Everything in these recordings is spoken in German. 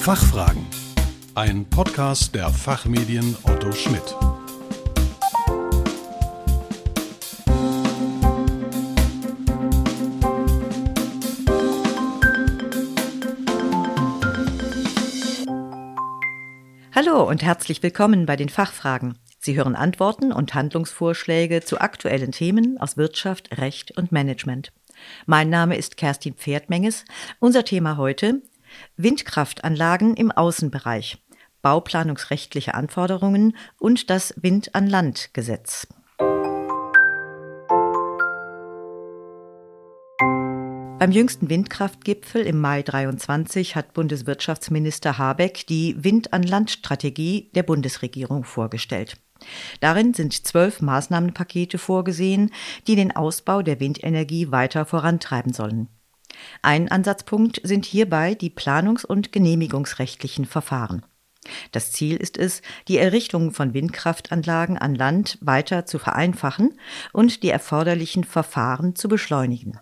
Fachfragen. Ein Podcast der Fachmedien Otto Schmidt. Hallo und herzlich willkommen bei den Fachfragen. Sie hören Antworten und Handlungsvorschläge zu aktuellen Themen aus Wirtschaft, Recht und Management. Mein Name ist Kerstin Pferdmenges. Unser Thema heute Windkraftanlagen im Außenbereich, bauplanungsrechtliche Anforderungen und das Wind an Land Gesetz. Beim jüngsten Windkraftgipfel im Mai 23 hat Bundeswirtschaftsminister Habeck die Wind-an-Land-Strategie der Bundesregierung vorgestellt. Darin sind zwölf Maßnahmenpakete vorgesehen, die den Ausbau der Windenergie weiter vorantreiben sollen. Ein Ansatzpunkt sind hierbei die planungs- und genehmigungsrechtlichen Verfahren. Das Ziel ist es, die Errichtung von Windkraftanlagen an Land weiter zu vereinfachen und die erforderlichen Verfahren zu beschleunigen.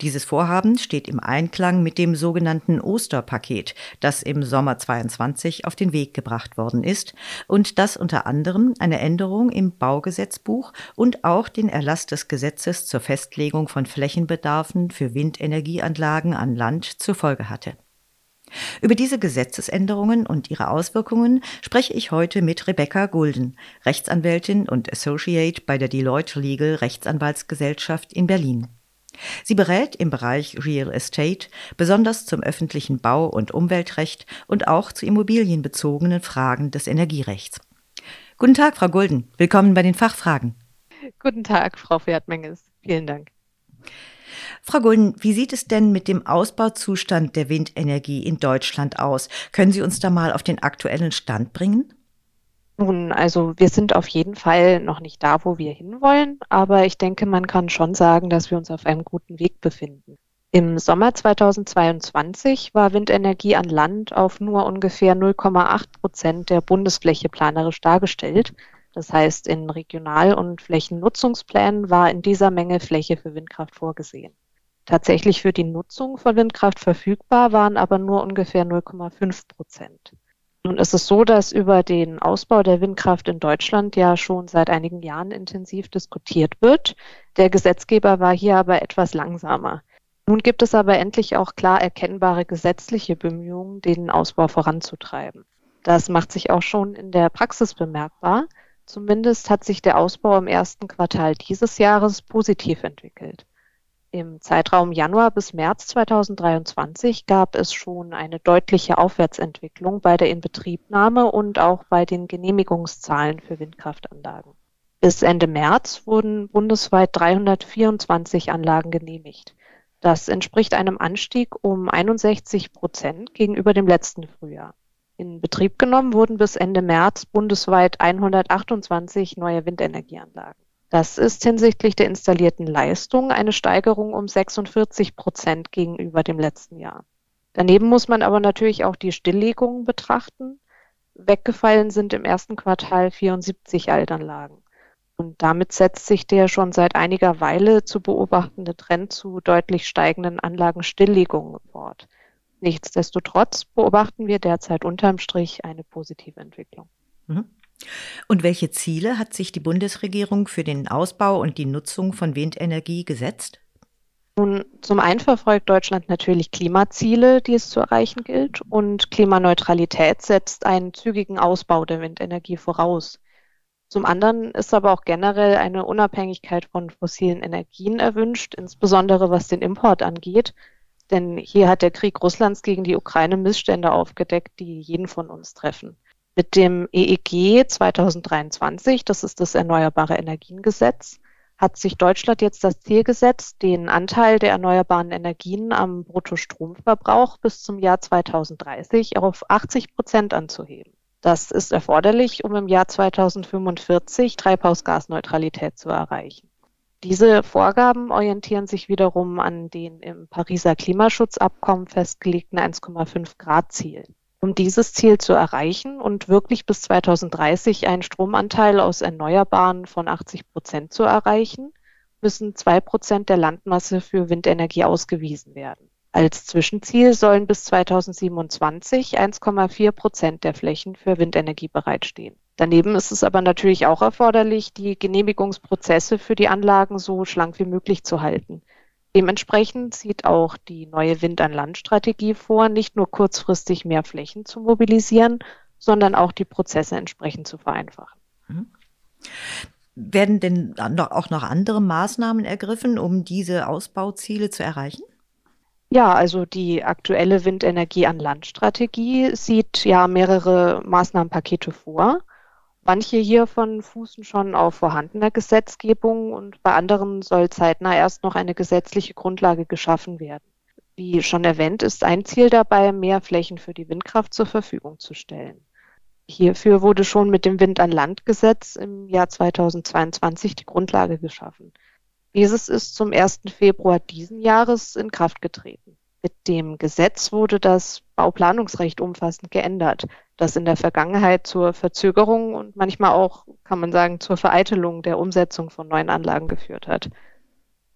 Dieses Vorhaben steht im Einklang mit dem sogenannten Osterpaket, das im Sommer 22 auf den Weg gebracht worden ist und das unter anderem eine Änderung im Baugesetzbuch und auch den Erlass des Gesetzes zur Festlegung von Flächenbedarfen für Windenergieanlagen an Land zur Folge hatte. Über diese Gesetzesänderungen und ihre Auswirkungen spreche ich heute mit Rebecca Gulden, Rechtsanwältin und Associate bei der Deloitte Legal Rechtsanwaltsgesellschaft in Berlin. Sie berät im Bereich Real Estate, besonders zum öffentlichen Bau- und Umweltrecht und auch zu immobilienbezogenen Fragen des Energierechts. Guten Tag, Frau Gulden. Willkommen bei den Fachfragen. Guten Tag, Frau Wertmenges. Vielen Dank. Frau Gulden, wie sieht es denn mit dem Ausbauzustand der Windenergie in Deutschland aus? Können Sie uns da mal auf den aktuellen Stand bringen? Nun, also wir sind auf jeden Fall noch nicht da, wo wir hinwollen, aber ich denke, man kann schon sagen, dass wir uns auf einem guten Weg befinden. Im Sommer 2022 war Windenergie an Land auf nur ungefähr 0,8 Prozent der Bundesfläche planerisch dargestellt. Das heißt, in Regional- und Flächennutzungsplänen war in dieser Menge Fläche für Windkraft vorgesehen. Tatsächlich für die Nutzung von Windkraft verfügbar waren aber nur ungefähr 0,5 Prozent. Nun ist es so, dass über den Ausbau der Windkraft in Deutschland ja schon seit einigen Jahren intensiv diskutiert wird. Der Gesetzgeber war hier aber etwas langsamer. Nun gibt es aber endlich auch klar erkennbare gesetzliche Bemühungen, den Ausbau voranzutreiben. Das macht sich auch schon in der Praxis bemerkbar. Zumindest hat sich der Ausbau im ersten Quartal dieses Jahres positiv entwickelt. Im Zeitraum Januar bis März 2023 gab es schon eine deutliche Aufwärtsentwicklung bei der Inbetriebnahme und auch bei den Genehmigungszahlen für Windkraftanlagen. Bis Ende März wurden bundesweit 324 Anlagen genehmigt. Das entspricht einem Anstieg um 61 Prozent gegenüber dem letzten Frühjahr. In Betrieb genommen wurden bis Ende März bundesweit 128 neue Windenergieanlagen. Das ist hinsichtlich der installierten Leistung eine Steigerung um 46 Prozent gegenüber dem letzten Jahr. Daneben muss man aber natürlich auch die Stilllegungen betrachten. Weggefallen sind im ersten Quartal 74 Altanlagen. Und damit setzt sich der schon seit einiger Weile zu beobachtende Trend zu deutlich steigenden Anlagenstilllegungen fort. Nichtsdestotrotz beobachten wir derzeit unterm Strich eine positive Entwicklung. Mhm. Und welche Ziele hat sich die Bundesregierung für den Ausbau und die Nutzung von Windenergie gesetzt? Nun, zum einen verfolgt Deutschland natürlich Klimaziele, die es zu erreichen gilt, und Klimaneutralität setzt einen zügigen Ausbau der Windenergie voraus. Zum anderen ist aber auch generell eine Unabhängigkeit von fossilen Energien erwünscht, insbesondere was den Import angeht. Denn hier hat der Krieg Russlands gegen die Ukraine Missstände aufgedeckt, die jeden von uns treffen. Mit dem EEG 2023, das ist das Erneuerbare Energiengesetz, hat sich Deutschland jetzt das Ziel gesetzt, den Anteil der erneuerbaren Energien am Bruttostromverbrauch bis zum Jahr 2030 auf 80 Prozent anzuheben. Das ist erforderlich, um im Jahr 2045 Treibhausgasneutralität zu erreichen. Diese Vorgaben orientieren sich wiederum an den im Pariser Klimaschutzabkommen festgelegten 1,5 Grad Ziel. Um dieses Ziel zu erreichen und wirklich bis 2030 einen Stromanteil aus Erneuerbaren von 80 Prozent zu erreichen, müssen zwei Prozent der Landmasse für Windenergie ausgewiesen werden. Als Zwischenziel sollen bis 2027 1,4 Prozent der Flächen für Windenergie bereitstehen. Daneben ist es aber natürlich auch erforderlich, die Genehmigungsprozesse für die Anlagen so schlank wie möglich zu halten. Dementsprechend sieht auch die neue Wind-an-Land-Strategie vor, nicht nur kurzfristig mehr Flächen zu mobilisieren, sondern auch die Prozesse entsprechend zu vereinfachen. Mhm. Werden denn auch noch andere Maßnahmen ergriffen, um diese Ausbauziele zu erreichen? Ja, also die aktuelle Windenergie an Land Strategie sieht ja mehrere Maßnahmenpakete vor. Manche hiervon fußen schon auf vorhandener Gesetzgebung und bei anderen soll zeitnah erst noch eine gesetzliche Grundlage geschaffen werden. Wie schon erwähnt, ist ein Ziel dabei, mehr Flächen für die Windkraft zur Verfügung zu stellen. Hierfür wurde schon mit dem Wind an Land Gesetz im Jahr 2022 die Grundlage geschaffen. Dieses ist zum 1. Februar diesen Jahres in Kraft getreten. Mit dem Gesetz wurde das Bauplanungsrecht umfassend geändert, das in der Vergangenheit zur Verzögerung und manchmal auch, kann man sagen, zur Vereitelung der Umsetzung von neuen Anlagen geführt hat.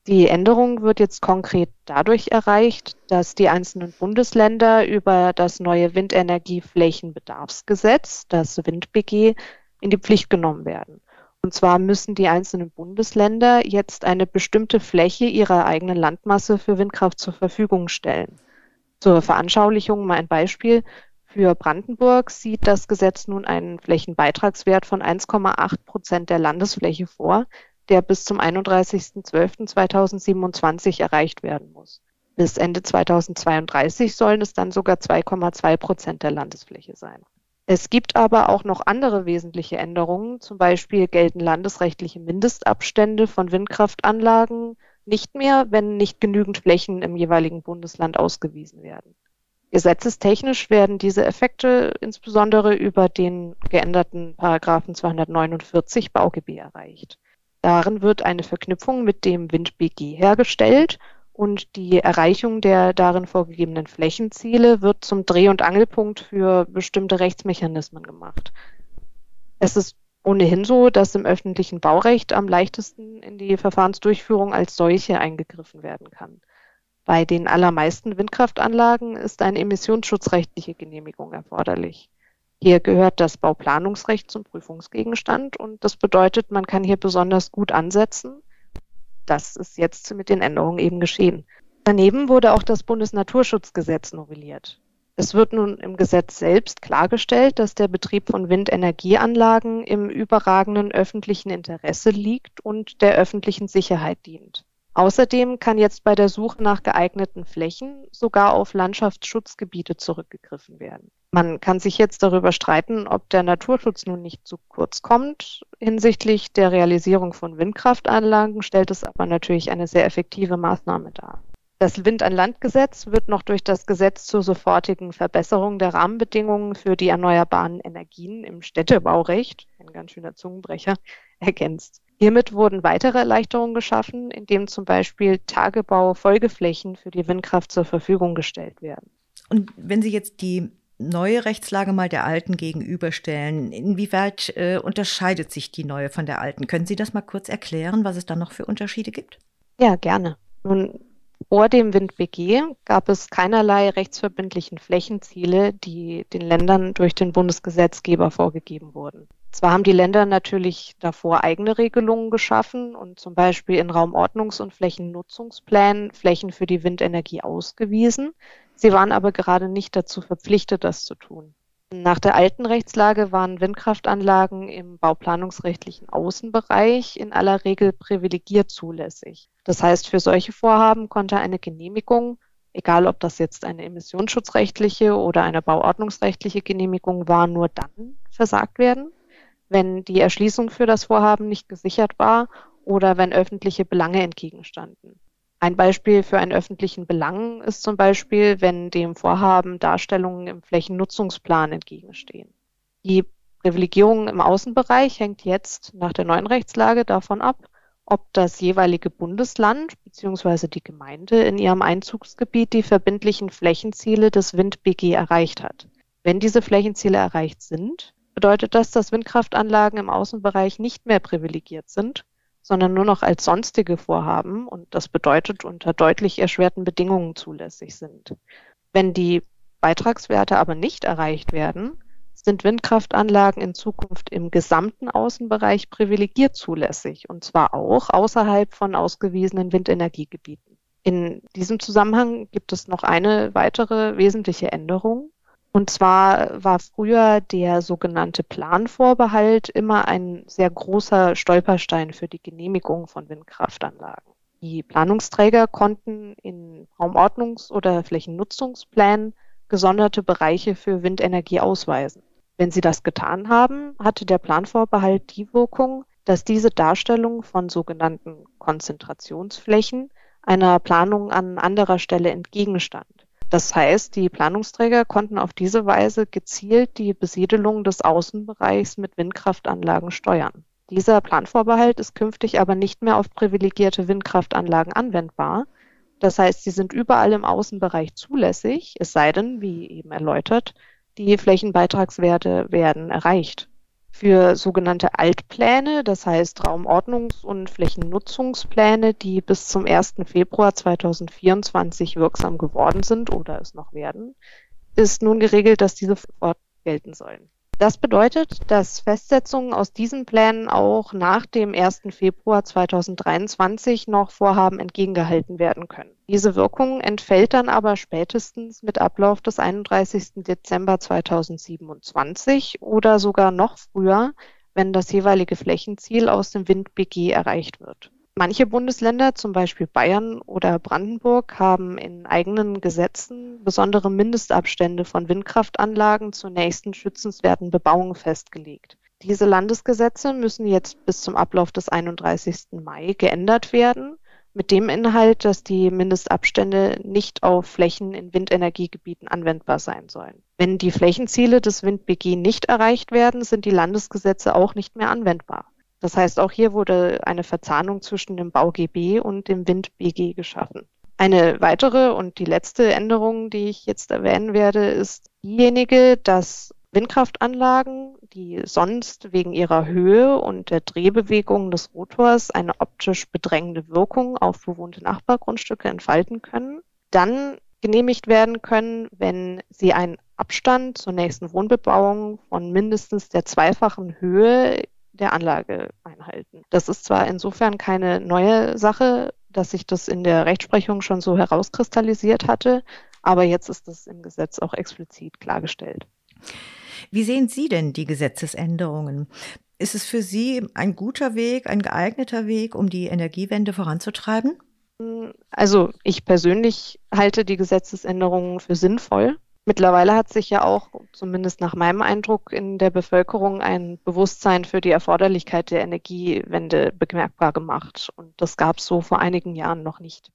Die Änderung wird jetzt konkret dadurch erreicht, dass die einzelnen Bundesländer über das neue Windenergieflächenbedarfsgesetz, das WindBG, in die Pflicht genommen werden. Und zwar müssen die einzelnen Bundesländer jetzt eine bestimmte Fläche ihrer eigenen Landmasse für Windkraft zur Verfügung stellen. Zur Veranschaulichung mal ein Beispiel. Für Brandenburg sieht das Gesetz nun einen Flächenbeitragswert von 1,8 Prozent der Landesfläche vor, der bis zum 31.12.2027 erreicht werden muss. Bis Ende 2032 sollen es dann sogar 2,2 Prozent der Landesfläche sein. Es gibt aber auch noch andere wesentliche Änderungen. Zum Beispiel gelten landesrechtliche Mindestabstände von Windkraftanlagen nicht mehr, wenn nicht genügend Flächen im jeweiligen Bundesland ausgewiesen werden. Gesetzestechnisch werden diese Effekte insbesondere über den geänderten Paragraphen 249 BauGB erreicht. Darin wird eine Verknüpfung mit dem WindBG hergestellt und die Erreichung der darin vorgegebenen Flächenziele wird zum Dreh- und Angelpunkt für bestimmte Rechtsmechanismen gemacht. Es ist ohnehin so, dass im öffentlichen Baurecht am leichtesten in die Verfahrensdurchführung als solche eingegriffen werden kann. Bei den allermeisten Windkraftanlagen ist eine emissionsschutzrechtliche Genehmigung erforderlich. Hier gehört das Bauplanungsrecht zum Prüfungsgegenstand und das bedeutet, man kann hier besonders gut ansetzen, das ist jetzt mit den Änderungen eben geschehen. Daneben wurde auch das Bundesnaturschutzgesetz novelliert. Es wird nun im Gesetz selbst klargestellt, dass der Betrieb von Windenergieanlagen im überragenden öffentlichen Interesse liegt und der öffentlichen Sicherheit dient. Außerdem kann jetzt bei der Suche nach geeigneten Flächen sogar auf Landschaftsschutzgebiete zurückgegriffen werden. Man kann sich jetzt darüber streiten, ob der Naturschutz nun nicht zu kurz kommt. Hinsichtlich der Realisierung von Windkraftanlagen stellt es aber natürlich eine sehr effektive Maßnahme dar. Das Wind-an-Land-Gesetz wird noch durch das Gesetz zur sofortigen Verbesserung der Rahmenbedingungen für die erneuerbaren Energien im Städtebaurecht, ein ganz schöner Zungenbrecher, ergänzt. Hiermit wurden weitere Erleichterungen geschaffen, indem zum Beispiel Tagebau-Folgeflächen für die Windkraft zur Verfügung gestellt werden. Und wenn Sie jetzt die neue Rechtslage mal der alten gegenüberstellen. Inwieweit äh, unterscheidet sich die neue von der alten? Können Sie das mal kurz erklären, was es da noch für Unterschiede gibt? Ja, gerne. Nun, vor dem WindBG gab es keinerlei rechtsverbindlichen Flächenziele, die den Ländern durch den Bundesgesetzgeber vorgegeben wurden. Zwar haben die Länder natürlich davor eigene Regelungen geschaffen und zum Beispiel in Raumordnungs- und Flächennutzungsplänen Flächen für die Windenergie ausgewiesen. Sie waren aber gerade nicht dazu verpflichtet, das zu tun. Nach der alten Rechtslage waren Windkraftanlagen im bauplanungsrechtlichen Außenbereich in aller Regel privilegiert zulässig. Das heißt, für solche Vorhaben konnte eine Genehmigung, egal ob das jetzt eine emissionsschutzrechtliche oder eine bauordnungsrechtliche Genehmigung war, nur dann versagt werden, wenn die Erschließung für das Vorhaben nicht gesichert war oder wenn öffentliche Belange entgegenstanden. Ein Beispiel für einen öffentlichen Belang ist zum Beispiel, wenn dem Vorhaben Darstellungen im Flächennutzungsplan entgegenstehen. Die Privilegierung im Außenbereich hängt jetzt nach der neuen Rechtslage davon ab, ob das jeweilige Bundesland bzw. die Gemeinde in ihrem Einzugsgebiet die verbindlichen Flächenziele des WindBG erreicht hat. Wenn diese Flächenziele erreicht sind, bedeutet das, dass Windkraftanlagen im Außenbereich nicht mehr privilegiert sind, sondern nur noch als sonstige Vorhaben und das bedeutet unter deutlich erschwerten Bedingungen zulässig sind. Wenn die Beitragswerte aber nicht erreicht werden, sind Windkraftanlagen in Zukunft im gesamten Außenbereich privilegiert zulässig, und zwar auch außerhalb von ausgewiesenen Windenergiegebieten. In diesem Zusammenhang gibt es noch eine weitere wesentliche Änderung. Und zwar war früher der sogenannte Planvorbehalt immer ein sehr großer Stolperstein für die Genehmigung von Windkraftanlagen. Die Planungsträger konnten in Raumordnungs- oder Flächennutzungsplänen gesonderte Bereiche für Windenergie ausweisen. Wenn sie das getan haben, hatte der Planvorbehalt die Wirkung, dass diese Darstellung von sogenannten Konzentrationsflächen einer Planung an anderer Stelle entgegenstand. Das heißt, die Planungsträger konnten auf diese Weise gezielt die Besiedelung des Außenbereichs mit Windkraftanlagen steuern. Dieser Planvorbehalt ist künftig aber nicht mehr auf privilegierte Windkraftanlagen anwendbar. Das heißt, sie sind überall im Außenbereich zulässig, es sei denn, wie eben erläutert, die Flächenbeitragswerte werden erreicht. Für sogenannte Altpläne, das heißt Raumordnungs- und Flächennutzungspläne, die bis zum 1. Februar 2024 wirksam geworden sind oder es noch werden, ist nun geregelt, dass diese gelten sollen. Das bedeutet, dass Festsetzungen aus diesen Plänen auch nach dem 1. Februar 2023 noch Vorhaben entgegengehalten werden können. Diese Wirkung entfällt dann aber spätestens mit Ablauf des 31. Dezember 2027 oder sogar noch früher, wenn das jeweilige Flächenziel aus dem WindBG erreicht wird. Manche Bundesländer, zum Beispiel Bayern oder Brandenburg, haben in eigenen Gesetzen besondere Mindestabstände von Windkraftanlagen zur nächsten schützenswerten Bebauung festgelegt. Diese Landesgesetze müssen jetzt bis zum Ablauf des 31. Mai geändert werden, mit dem Inhalt, dass die Mindestabstände nicht auf Flächen in Windenergiegebieten anwendbar sein sollen. Wenn die Flächenziele des WindBG nicht erreicht werden, sind die Landesgesetze auch nicht mehr anwendbar. Das heißt, auch hier wurde eine Verzahnung zwischen dem BauGB und dem WindBG geschaffen. Eine weitere und die letzte Änderung, die ich jetzt erwähnen werde, ist diejenige, dass Windkraftanlagen, die sonst wegen ihrer Höhe und der Drehbewegung des Rotors eine optisch bedrängende Wirkung auf bewohnte Nachbargrundstücke entfalten können, dann genehmigt werden können, wenn sie einen Abstand zur nächsten Wohnbebauung von mindestens der zweifachen Höhe der Anlage einhalten. Das ist zwar insofern keine neue Sache, dass sich das in der Rechtsprechung schon so herauskristallisiert hatte, aber jetzt ist das im Gesetz auch explizit klargestellt. Wie sehen Sie denn die Gesetzesänderungen? Ist es für Sie ein guter Weg, ein geeigneter Weg, um die Energiewende voranzutreiben? Also ich persönlich halte die Gesetzesänderungen für sinnvoll. Mittlerweile hat sich ja auch, zumindest nach meinem Eindruck, in der Bevölkerung ein Bewusstsein für die Erforderlichkeit der Energiewende bemerkbar gemacht. Und das gab es so vor einigen Jahren noch nicht.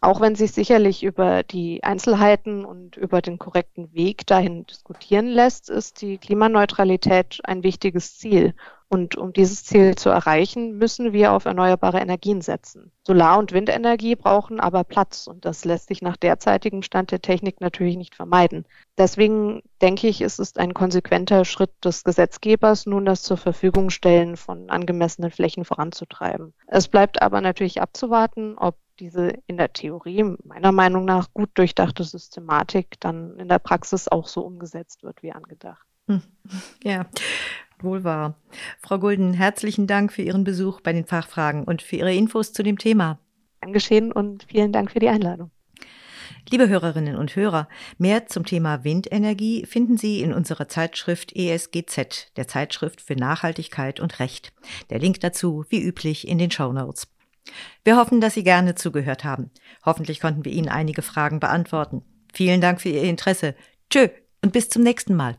Auch wenn sich sicherlich über die Einzelheiten und über den korrekten Weg dahin diskutieren lässt, ist die Klimaneutralität ein wichtiges Ziel. Und um dieses Ziel zu erreichen, müssen wir auf erneuerbare Energien setzen. Solar- und Windenergie brauchen aber Platz und das lässt sich nach derzeitigem Stand der Technik natürlich nicht vermeiden. Deswegen denke ich, es ist ein konsequenter Schritt des Gesetzgebers, nun das zur Verfügung stellen von angemessenen Flächen voranzutreiben. Es bleibt aber natürlich abzuwarten, ob diese in der Theorie meiner Meinung nach gut durchdachte Systematik dann in der Praxis auch so umgesetzt wird wie angedacht. Hm. Ja, Wohl wahr. Frau Gulden, herzlichen Dank für Ihren Besuch bei den Fachfragen und für Ihre Infos zu dem Thema. Dankeschön und vielen Dank für die Einladung. Liebe Hörerinnen und Hörer, mehr zum Thema Windenergie finden Sie in unserer Zeitschrift ESGZ, der Zeitschrift für Nachhaltigkeit und Recht. Der Link dazu, wie üblich, in den Show Notes. Wir hoffen, dass Sie gerne zugehört haben. Hoffentlich konnten wir Ihnen einige Fragen beantworten. Vielen Dank für Ihr Interesse. Tschö und bis zum nächsten Mal.